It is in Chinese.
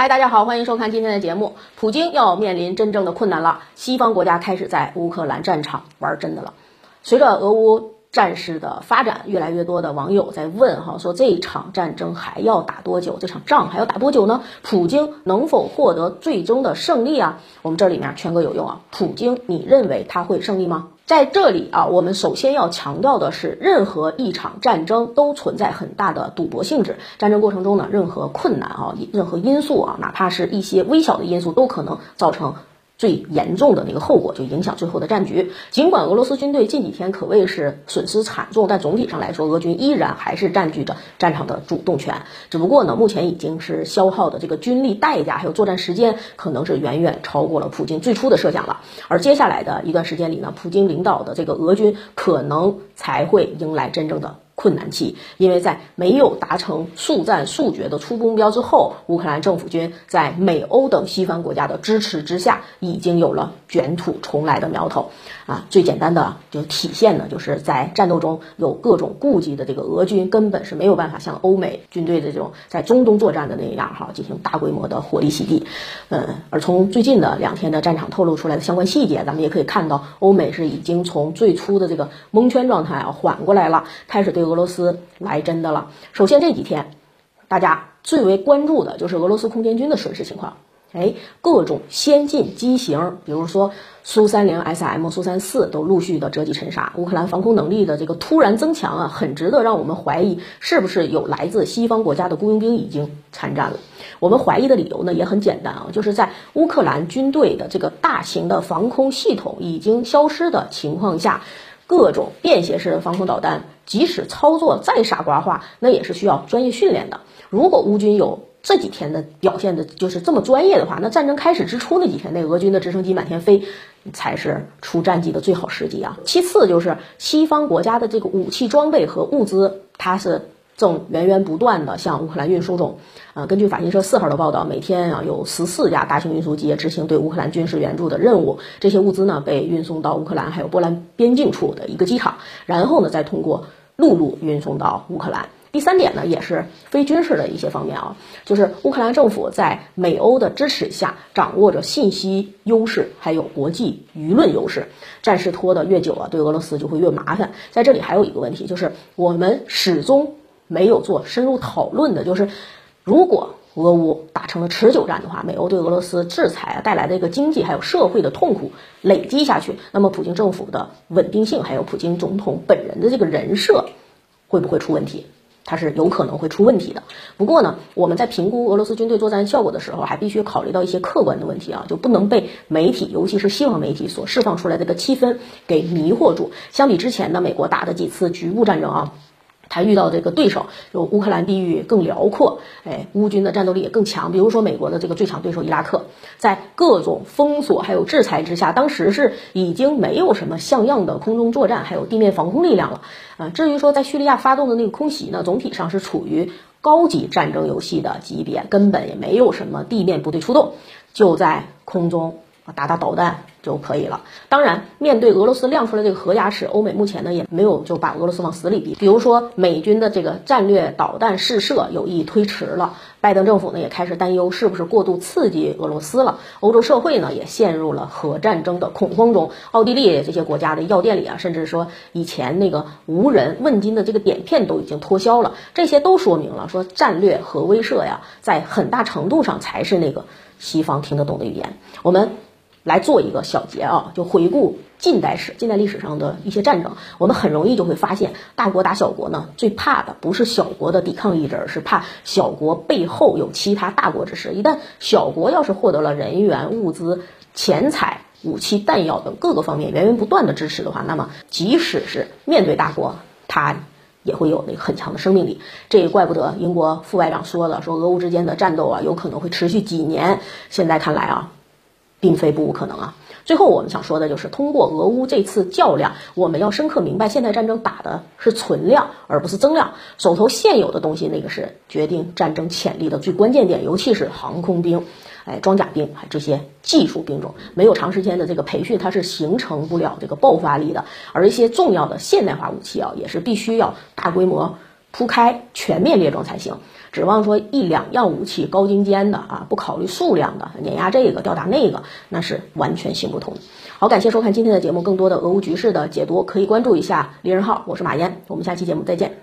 嗨，大家好，欢迎收看今天的节目。普京要面临真正的困难了，西方国家开始在乌克兰战场玩真的了。随着俄乌战事的发展，越来越多的网友在问哈，说这场战争还要打多久？这场仗还要打多久呢？普京能否获得最终的胜利啊？我们这里面圈哥有用啊，普京，你认为他会胜利吗？在这里啊，我们首先要强调的是，任何一场战争都存在很大的赌博性质。战争过程中呢，任何困难啊，任何因素啊，哪怕是一些微小的因素，都可能造成。最严重的那个后果就影响最后的战局。尽管俄罗斯军队近几天可谓是损失惨重，但总体上来说，俄军依然还是占据着战场的主动权。只不过呢，目前已经是消耗的这个军力代价还有作战时间，可能是远远超过了普京最初的设想了。而接下来的一段时间里呢，普京领导的这个俄军可能才会迎来真正的。困难期，因为在没有达成速战速决的初步目标之后，乌克兰政府军在美欧等西方国家的支持之下，已经有了卷土重来的苗头。啊，最简单的就体现呢，就是在战斗中有各种顾忌的这个俄军，根本是没有办法像欧美军队的这种在中东作战的那样哈，进行大规模的火力洗地。嗯，而从最近的两天的战场透露出来的相关细节，咱们也可以看到，欧美是已经从最初的这个蒙圈状态啊缓过来了，开始对俄罗斯来真的了。首先这几天，大家最为关注的就是俄罗斯空间军的损失情况。哎，各种先进机型，比如说苏三零 SM、苏三四都陆续的折戟沉沙。乌克兰防空能力的这个突然增强啊，很值得让我们怀疑，是不是有来自西方国家的雇佣兵已经参战了？我们怀疑的理由呢也很简单啊，就是在乌克兰军队的这个大型的防空系统已经消失的情况下，各种便携式的防空导弹，即使操作再傻瓜化，那也是需要专业训练的。如果乌军有这几天的表现的就是这么专业的话，那战争开始之初那几天，那俄军的直升机满天飞，才是出战绩的最好时机啊。其次就是西方国家的这个武器装备和物资，它是正源源不断的向乌克兰运输中。啊，根据法新社四号的报道，每天啊有十四架大型运输机执行对乌克兰军事援助的任务，这些物资呢被运送到乌克兰还有波兰边境处的一个机场，然后呢再通过陆路运送到乌克兰。第三点呢，也是非军事的一些方面啊，就是乌克兰政府在美欧的支持下，掌握着信息优势，还有国际舆论优势。战事拖得越久啊，对俄罗斯就会越麻烦。在这里还有一个问题，就是我们始终没有做深入讨论的，就是如果俄乌打成了持久战的话，美欧对俄罗斯制裁带来的一个经济还有社会的痛苦累积下去，那么普京政府的稳定性，还有普京总统本人的这个人设，会不会出问题？它是有可能会出问题的。不过呢，我们在评估俄罗斯军队作战效果的时候，还必须考虑到一些客观的问题啊，就不能被媒体，尤其是西方媒体所释放出来的这个气氛给迷惑住。相比之前呢，美国打的几次局部战争啊。他遇到这个对手，就乌克兰地域更辽阔，哎，乌军的战斗力也更强。比如说美国的这个最强对手伊拉克，在各种封锁还有制裁之下，当时是已经没有什么像样的空中作战还有地面防空力量了。啊，至于说在叙利亚发动的那个空袭呢，总体上是处于高级战争游戏的级别，根本也没有什么地面部队出动，就在空中。打打导弹就可以了。当然，面对俄罗斯亮出来这个核牙齿，欧美目前呢也没有就把俄罗斯往死里逼。比如说，美军的这个战略导弹试射有意推迟了，拜登政府呢也开始担忧是不是过度刺激俄罗斯了。欧洲社会呢也陷入了核战争的恐慌中。奥地利这些国家的药店里啊，甚至说以前那个无人问津的这个碘片都已经脱销了。这些都说明了说战略核威慑呀，在很大程度上才是那个西方听得懂的语言。我们。来做一个小结啊，就回顾近代史、近代历史上的一些战争，我们很容易就会发现，大国打小国呢，最怕的不是小国的抵抗意志，而是怕小国背后有其他大国之势。一旦小国要是获得了人员、物资、钱财、武器、弹药等各个方面源源不断的支持的话，那么即使是面对大国，它也会有那个很强的生命力。这也怪不得英国副外长说了，说俄乌之间的战斗啊，有可能会持续几年。现在看来啊。并非不无可能啊！最后我们想说的就是，通过俄乌这次较量，我们要深刻明白，现代战争打的是存量，而不是增量。手头现有的东西，那个是决定战争潜力的最关键点，尤其是航空兵、哎装甲兵，这些技术兵种，没有长时间的这个培训，它是形成不了这个爆发力的。而一些重要的现代化武器啊，也是必须要大规模。铺开全面列装才行。指望说一两样武器高精尖的啊，不考虑数量的碾压这个吊打那个，那是完全行不通。好，感谢收看今天的节目，更多的俄乌局势的解读可以关注一下李仁浩，我是马岩，我们下期节目再见。